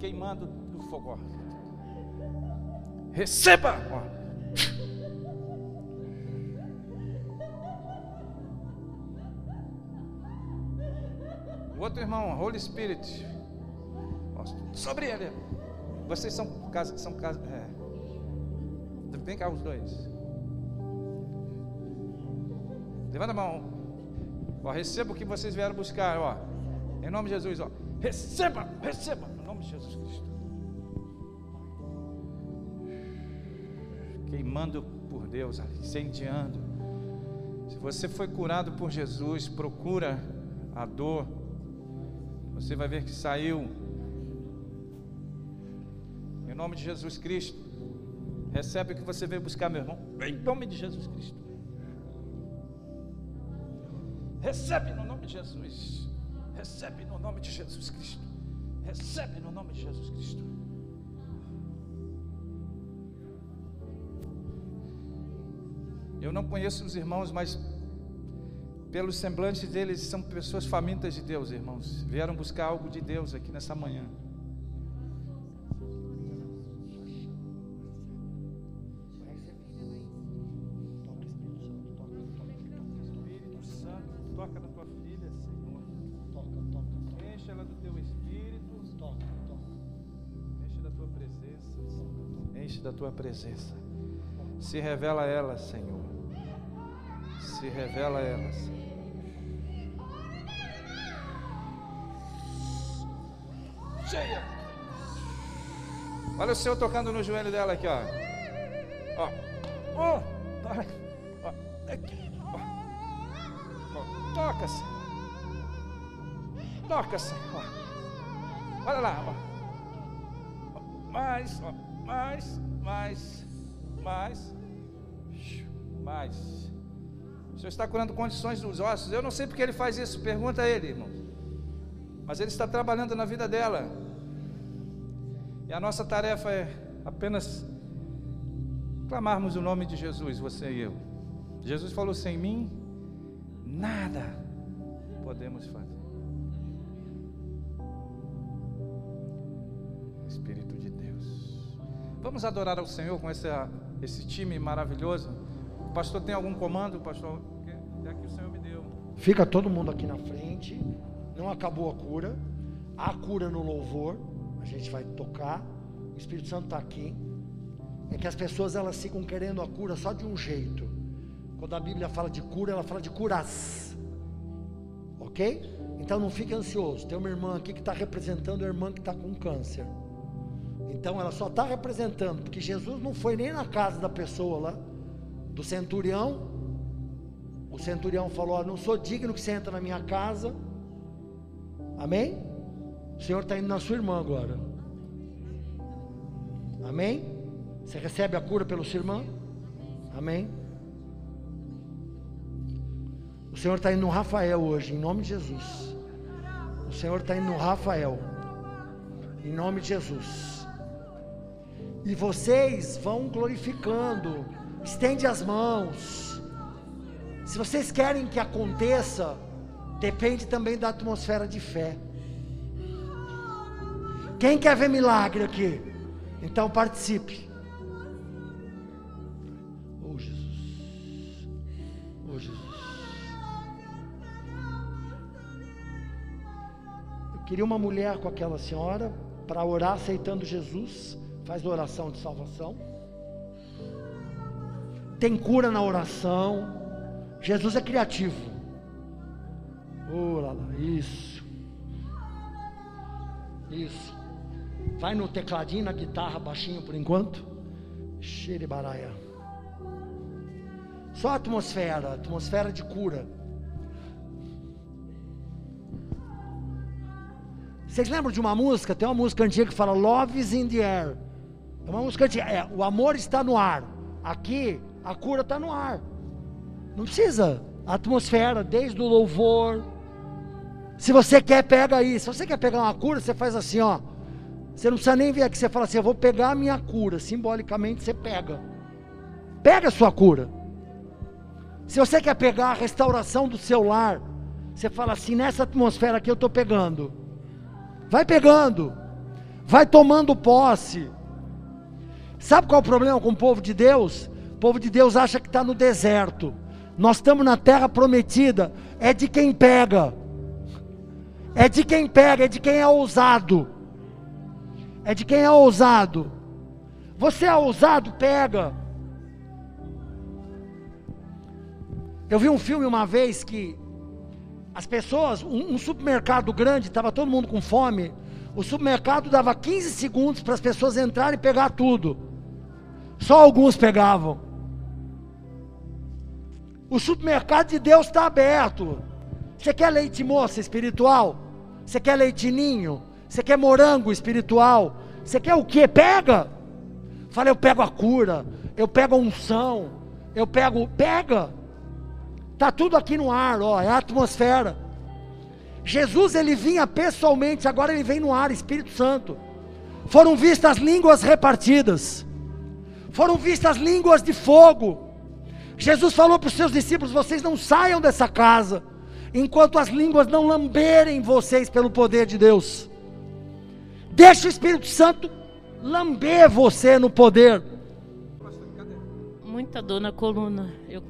queimando do fogo. Receba! Ó. O outro irmão, Holy Spirit. Sobre ele. Vocês são casa, são casa, é. Vem cá os dois. Levanta a mão. Ó, receba o que vocês vieram buscar, ó. Em nome de Jesus, ó. Receba, receba, em nome de Jesus Cristo. Queimando por Deus, incendiando. Se você foi curado por Jesus, procura a dor. Você vai ver que saiu. Em nome de Jesus Cristo. Recebe o que você veio buscar, meu irmão. Em nome de Jesus Cristo. Recebe no nome de Jesus. Recebe no nome de Jesus Cristo. Recebe no nome de Jesus Cristo. Eu não conheço os irmãos, mas pelos semblantes deles são pessoas famintas de Deus, irmãos. Vieram buscar algo de Deus aqui nessa manhã. Tua presença. Se revela a ela, Senhor. Se revela a ela, Senhor. Cheia. Olha o Senhor tocando no joelho dela aqui, ó. Ó. Olha. Ó. Aqui. Ó. Ó. Toca, Senhor. Toca, Senhor. Olha lá. Ó. Mais, ó. Mais, mais, mais. Mais. O Senhor está curando condições dos ossos. Eu não sei porque ele faz isso. Pergunta a ele, irmão. Mas ele está trabalhando na vida dela. E a nossa tarefa é apenas clamarmos o nome de Jesus, você e eu. Jesus falou: sem mim, nada podemos fazer. Vamos adorar ao Senhor com esse, esse time maravilhoso. O pastor tem algum comando, pastor? É que o Senhor me deu. Fica todo mundo aqui na frente. Não acabou a cura. Há cura no louvor. A gente vai tocar. O Espírito Santo está aqui. É que as pessoas elas ficam querendo a cura só de um jeito. Quando a Bíblia fala de cura, ela fala de curas. Ok? Então não fique ansioso. Tem uma irmã aqui que está representando a irmã que está com câncer. Então ela só está representando, porque Jesus não foi nem na casa da pessoa lá, do centurião. O centurião falou: Não sou digno que você entre na minha casa. Amém? O Senhor está indo na sua irmã agora. Amém? Você recebe a cura pelo seu irmão? Amém? O Senhor está indo no Rafael hoje, em nome de Jesus. O Senhor está indo no Rafael, em nome de Jesus. E vocês vão glorificando, estende as mãos. Se vocês querem que aconteça, depende também da atmosfera de fé. Quem quer ver milagre aqui? Então participe. Oh Jesus. Oh Jesus. Eu queria uma mulher com aquela senhora para orar aceitando Jesus. Faz oração de salvação. Tem cura na oração. Jesus é criativo. Oh, lá, lá. Isso. Isso. Vai no tecladinho, na guitarra, baixinho por enquanto. Xeribaraia. Só atmosfera, atmosfera de cura. Vocês lembram de uma música? Tem uma música antiga que fala Love is in the air. É uma música antiga. É, o amor está no ar. Aqui, a cura está no ar. Não precisa. A atmosfera, desde o louvor. Se você quer, pega aí. Se você quer pegar uma cura, você faz assim, ó. Você não precisa nem vir aqui, você fala assim: Eu vou pegar a minha cura. Simbolicamente você pega. Pega a sua cura. Se você quer pegar a restauração do seu lar, você fala assim: Nessa atmosfera aqui eu estou pegando. Vai pegando. Vai tomando posse. Sabe qual é o problema com o povo de Deus? O povo de Deus acha que está no deserto. Nós estamos na terra prometida. É de quem pega. É de quem pega, é de quem é ousado é de quem é ousado. Você é ousado, pega. Eu vi um filme uma vez que as pessoas, um, um supermercado grande, estava todo mundo com fome. O supermercado dava 15 segundos para as pessoas entrarem e pegar tudo. Só alguns pegavam. O supermercado de Deus está aberto. Você quer leite moça espiritual? Você quer leitinho? Você quer morango espiritual? Você quer o que? Pega! Fala, eu pego a cura, eu pego a unção, eu pego. Pega! Tá tudo aqui no ar, ó, é a atmosfera. Jesus ele vinha pessoalmente, agora ele vem no ar, Espírito Santo. Foram vistas línguas repartidas. Foram vistas línguas de fogo. Jesus falou para os seus discípulos: vocês não saiam dessa casa enquanto as línguas não lamberem vocês pelo poder de Deus. Deixa o Espírito Santo lamber você no poder. Muita dor na coluna. Eu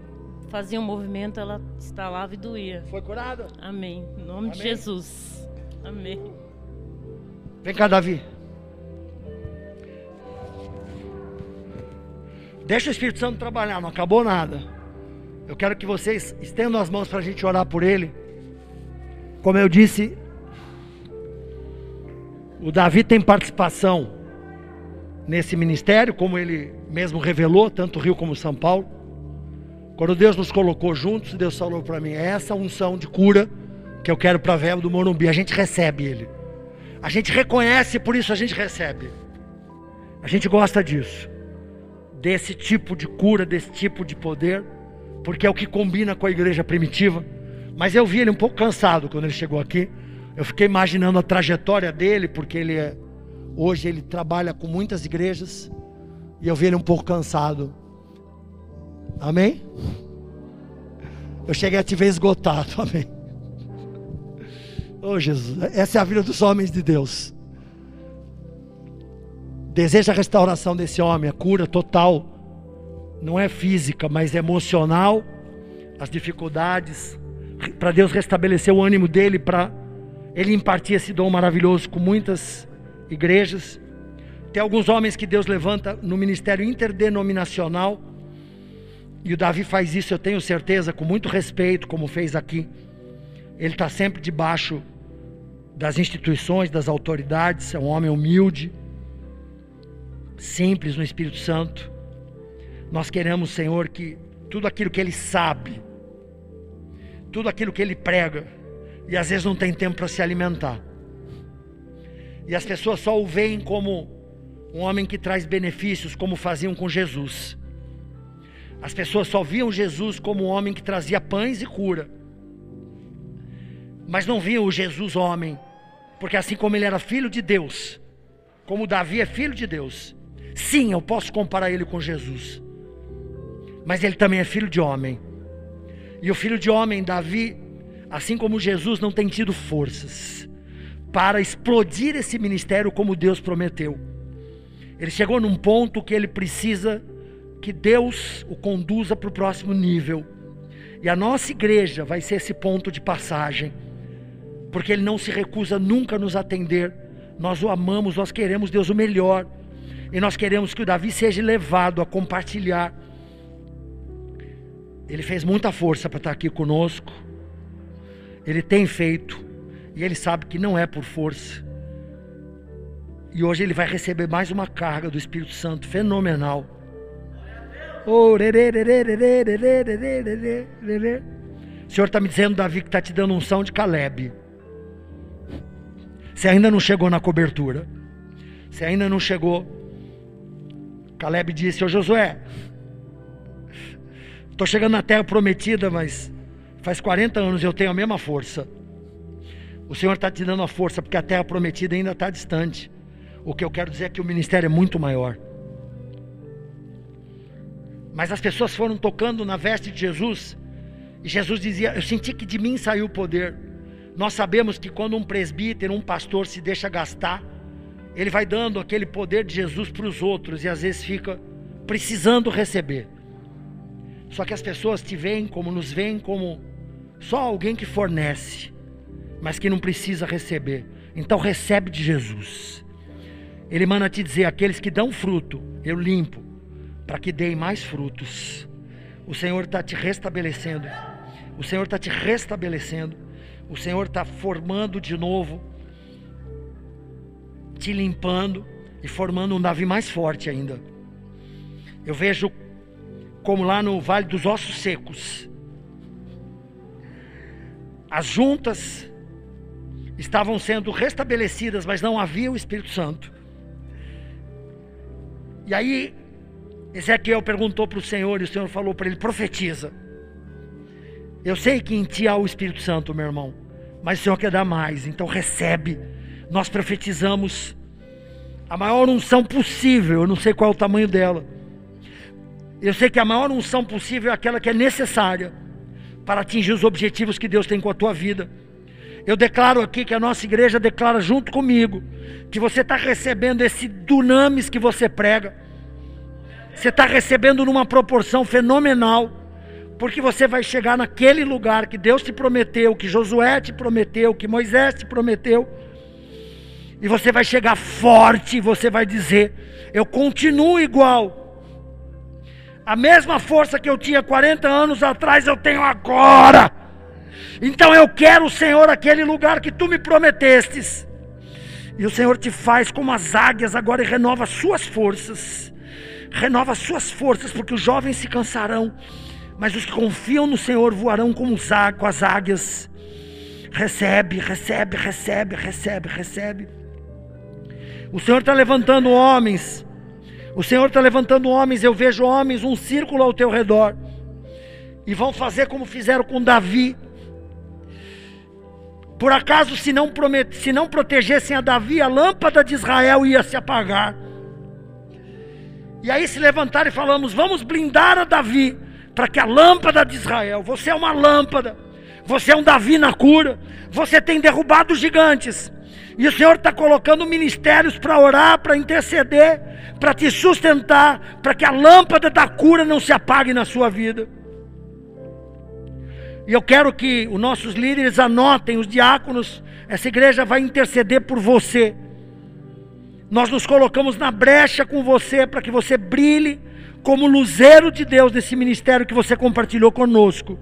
fazia um movimento, ela estalava e doía. Foi curada? Amém. Em nome de Amém. Jesus. Amém. Vem cá, Davi. Deixa o Espírito Santo trabalhar, não acabou nada. Eu quero que vocês estendam as mãos para a gente orar por ele. Como eu disse, o Davi tem participação nesse ministério, como ele mesmo revelou, tanto Rio como São Paulo. Quando Deus nos colocou juntos, Deus falou para mim: é essa unção de cura que eu quero para a do Morumbi. A gente recebe ele. A gente reconhece, por isso a gente recebe. A gente gosta disso. Desse tipo de cura, desse tipo de poder, porque é o que combina com a igreja primitiva. Mas eu vi ele um pouco cansado quando ele chegou aqui. Eu fiquei imaginando a trajetória dele, porque ele é, hoje ele trabalha com muitas igrejas, e eu vi ele um pouco cansado. Amém? Eu cheguei a te ver esgotado, amém. Oh Jesus, essa é a vida dos homens de Deus. Deseja a restauração desse homem, a cura total. Não é física, mas emocional. As dificuldades. Para Deus restabelecer o ânimo dele, para ele impartir esse dom maravilhoso com muitas igrejas. Tem alguns homens que Deus levanta no ministério interdenominacional. E o Davi faz isso, eu tenho certeza, com muito respeito, como fez aqui. Ele está sempre debaixo das instituições, das autoridades. É um homem humilde, simples no Espírito Santo. Nós queremos, Senhor, que tudo aquilo que ele sabe, tudo aquilo que ele prega, e às vezes não tem tempo para se alimentar. E as pessoas só o veem como um homem que traz benefícios, como faziam com Jesus. As pessoas só viam Jesus como um homem que trazia pães e cura. Mas não viam o Jesus homem, porque assim como ele era filho de Deus, como Davi é filho de Deus, sim, eu posso comparar ele com Jesus. Mas ele também é filho de homem. E o filho de homem, Davi, assim como Jesus, não tem tido forças para explodir esse ministério como Deus prometeu. Ele chegou num ponto que ele precisa que Deus o conduza para o próximo nível. E a nossa igreja vai ser esse ponto de passagem, porque Ele não se recusa nunca a nos atender. Nós o amamos, nós queremos Deus o melhor, e nós queremos que o Davi seja levado a compartilhar. Ele fez muita força para estar aqui conosco, ele tem feito, e ele sabe que não é por força. E hoje ele vai receber mais uma carga do Espírito Santo fenomenal. Oh. O Senhor está me dizendo, Davi, que está te dando unção de Caleb. Você ainda não chegou na cobertura. Você ainda não chegou. Caleb disse: Ô Josué, estou chegando na terra prometida, mas faz 40 anos eu tenho a mesma força. O Senhor está te dando a força, porque a terra prometida ainda está distante. O que eu quero dizer é que o ministério é muito maior. Mas as pessoas foram tocando na veste de Jesus, e Jesus dizia: Eu senti que de mim saiu o poder. Nós sabemos que quando um presbítero, um pastor se deixa gastar, ele vai dando aquele poder de Jesus para os outros, e às vezes fica precisando receber. Só que as pessoas te veem como nos veem como só alguém que fornece, mas que não precisa receber. Então recebe de Jesus. Ele manda te dizer: aqueles que dão fruto, eu limpo, para que deem mais frutos. O Senhor está te restabelecendo. O Senhor está te restabelecendo. O Senhor está formando de novo, te limpando e formando um Davi mais forte ainda. Eu vejo como lá no Vale dos Ossos Secos, as juntas estavam sendo restabelecidas, mas não havia o Espírito Santo. E aí, Ezequiel perguntou para o Senhor, e o Senhor falou para ele: profetiza. Eu sei que em ti há o Espírito Santo, meu irmão, mas o Senhor quer dar mais, então recebe. Nós profetizamos a maior unção possível, eu não sei qual é o tamanho dela. Eu sei que a maior unção possível é aquela que é necessária para atingir os objetivos que Deus tem com a tua vida. Eu declaro aqui que a nossa igreja declara junto comigo que você está recebendo esse dunamis que você prega. Você está recebendo numa proporção fenomenal, porque você vai chegar naquele lugar que Deus te prometeu, que Josué te prometeu, que Moisés te prometeu. E você vai chegar forte, você vai dizer: Eu continuo igual, a mesma força que eu tinha 40 anos atrás, eu tenho agora. Então eu quero, Senhor, aquele lugar que tu me prometestes. E o Senhor te faz como as águias agora e renova as suas forças. Renova as suas forças, porque os jovens se cansarão, mas os que confiam no Senhor voarão como as águias. Recebe, recebe, recebe, recebe, recebe. O Senhor está levantando homens o Senhor está levantando homens, eu vejo homens, um círculo ao teu redor, e vão fazer como fizeram com Davi. Por acaso, se não, promet... se não protegessem a Davi, a lâmpada de Israel ia se apagar. E aí se levantaram e falamos: vamos blindar a Davi, para que a lâmpada de Israel, você é uma lâmpada, você é um Davi na cura, você tem derrubado gigantes. E o Senhor está colocando ministérios para orar, para interceder, para te sustentar, para que a lâmpada da cura não se apague na sua vida. E eu quero que os nossos líderes anotem, os diáconos, essa igreja vai interceder por você. Nós nos colocamos na brecha com você para que você brilhe como luzeiro de Deus nesse ministério que você compartilhou conosco.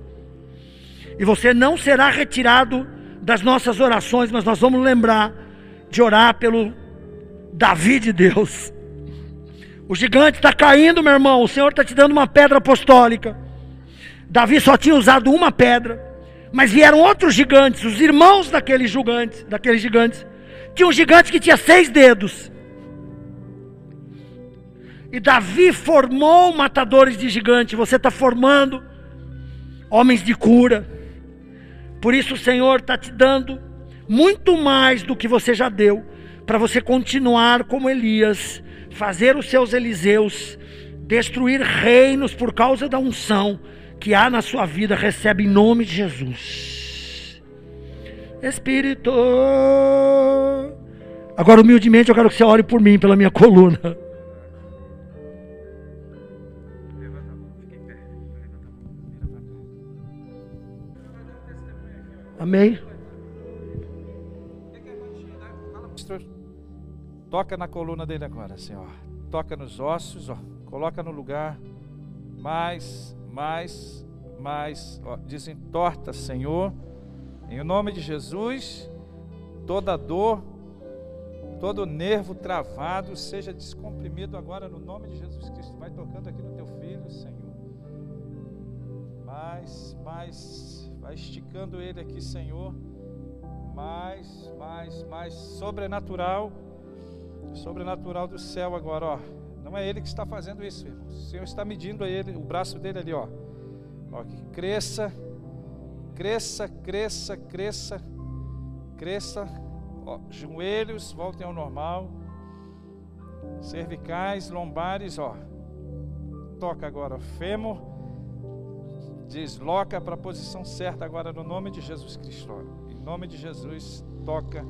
E você não será retirado das nossas orações, mas nós vamos lembrar de orar pelo Davi de Deus. O gigante está caindo, meu irmão. O Senhor está te dando uma pedra apostólica. Davi só tinha usado uma pedra, mas vieram outros gigantes, os irmãos daqueles gigantes, daqueles gigantes. Tinha um gigante que tinha seis dedos. E Davi formou matadores de gigante. Você está formando homens de cura. Por isso o Senhor está te dando muito mais do que você já deu, para você continuar como Elias, fazer os seus Eliseus, destruir reinos por causa da unção que há na sua vida, recebe em nome de Jesus. Espírito. Agora, humildemente, eu quero que você ore por mim, pela minha coluna. Amém. Toca na coluna dele agora, Senhor. Toca nos ossos, ó. Coloca no lugar. Mais, mais, mais. Ó. Desentorta, Senhor. Em nome de Jesus, toda dor, todo nervo travado seja descomprimido agora no nome de Jesus Cristo. Vai tocando aqui no teu filho, Senhor. Mais, mais. Vai esticando ele aqui, Senhor. Mais, mais, mais sobrenatural sobrenatural do céu agora, ó. Não é ele que está fazendo isso, irmão. O Senhor está medindo a ele, o braço dele ali, ó. ó que cresça, cresça, cresça, cresça, cresça. Ó, joelhos voltem ao normal. Cervicais, lombares, ó. Toca agora, fêmur. Desloca para a posição certa agora no nome de Jesus Cristo. Ó. Em nome de Jesus, toca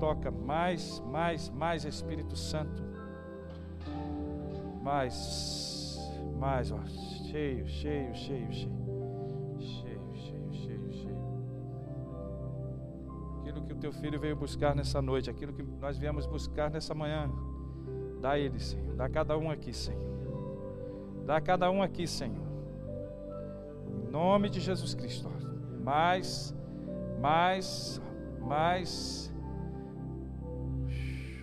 toca mais, mais, mais Espírito Santo. Mais, mais, ó, cheio, cheio, cheio, cheio. Cheio, cheio, cheio, cheio. Aquilo que o teu filho veio buscar nessa noite, aquilo que nós viemos buscar nessa manhã. Dá ele, Senhor. Dá cada um aqui, Senhor. Dá cada um aqui, Senhor. Em nome de Jesus Cristo. Mais, mais, mais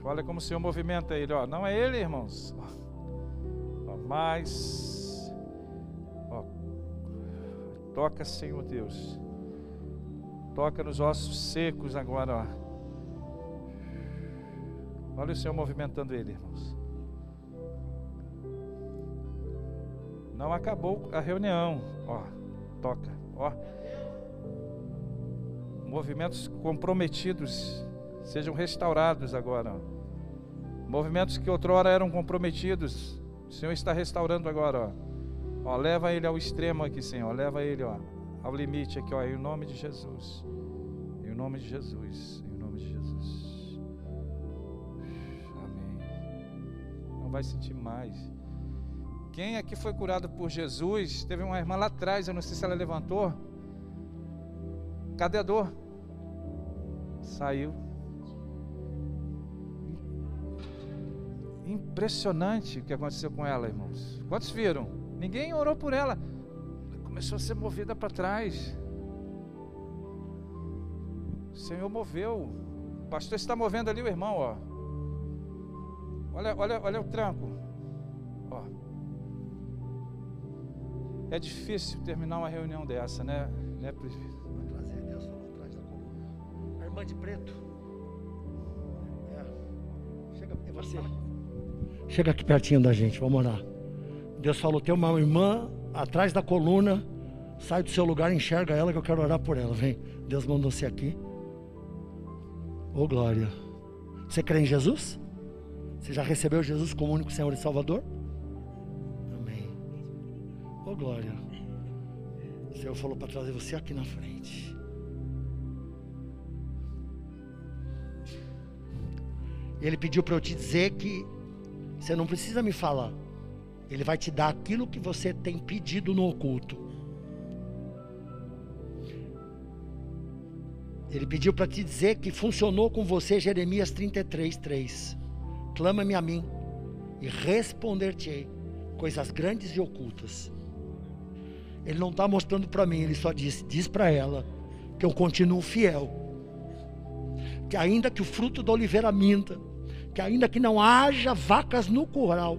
Olha como o Senhor movimenta ele, ó. Não é ele, irmãos. Ó, mas ó, toca, Senhor Deus. Toca nos ossos secos agora, ó. Olha o Senhor movimentando ele, irmãos. Não acabou a reunião, ó. Toca, ó. Movimentos comprometidos sejam restaurados agora. Ó. Movimentos que outrora eram comprometidos, o Senhor está restaurando agora, ó. ó. Leva ele ao extremo aqui, Senhor. Leva ele, ó, ao limite aqui, ó, em nome de Jesus. Em nome de Jesus. Em nome de Jesus. Amém. Não vai sentir mais. Quem aqui foi curado por Jesus? Teve uma irmã lá atrás, eu não sei se ela levantou. Cadê a dor? Saiu. Impressionante o que aconteceu com ela, irmãos. Quantos viram? Ninguém orou por ela. Começou a ser movida para trás. O Senhor moveu. O pastor está movendo ali o irmão, ó. Olha, olha, olha o tranco. Ó. É difícil terminar uma reunião dessa, né? né trazer, Deus falou atrás da coluna. A irmã de preto. É. Chega, é você. Chega aqui pertinho da gente, vamos orar. Deus falou: tem uma irmã atrás da coluna. Sai do seu lugar, enxerga ela que eu quero orar por ela. Vem. Deus mandou você aqui. Ô oh, glória. Você crê em Jesus? Você já recebeu Jesus como único Senhor e Salvador? Amém. Ô oh, glória. O Senhor falou para trazer você aqui na frente. Ele pediu para eu te dizer que você não precisa me falar. Ele vai te dar aquilo que você tem pedido no oculto. Ele pediu para te dizer que funcionou com você Jeremias 33, 3. Clama-me a mim e responder-te-ei coisas grandes e ocultas. Ele não está mostrando para mim, ele só diz, diz para ela que eu continuo fiel. Que ainda que o fruto da oliveira minta, que ainda que não haja vacas no curral,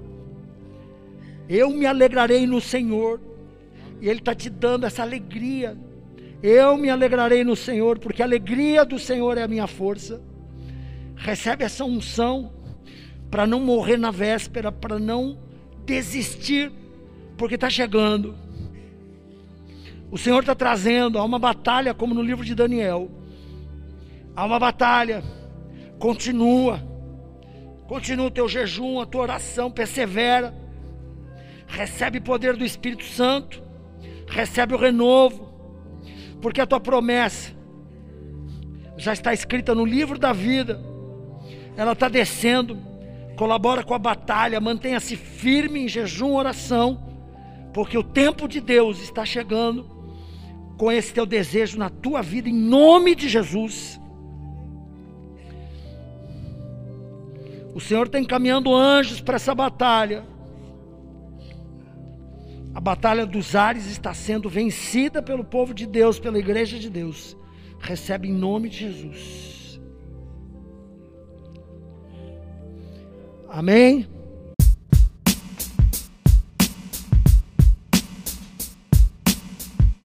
eu me alegrarei no Senhor. E Ele está te dando essa alegria. Eu me alegrarei no Senhor, porque a alegria do Senhor é a minha força. Recebe essa unção para não morrer na véspera, para não desistir, porque está chegando. O Senhor está trazendo, há uma batalha, como no livro de Daniel. Há uma batalha, continua. Continua o teu jejum, a tua oração, persevera. Recebe o poder do Espírito Santo. Recebe o renovo. Porque a tua promessa já está escrita no livro da vida. Ela está descendo. Colabora com a batalha. Mantenha-se firme em jejum, oração. Porque o tempo de Deus está chegando com esse teu desejo na tua vida, em nome de Jesus. O Senhor está encaminhando anjos para essa batalha. A batalha dos ares está sendo vencida pelo povo de Deus, pela igreja de Deus. Recebe em nome de Jesus. Amém.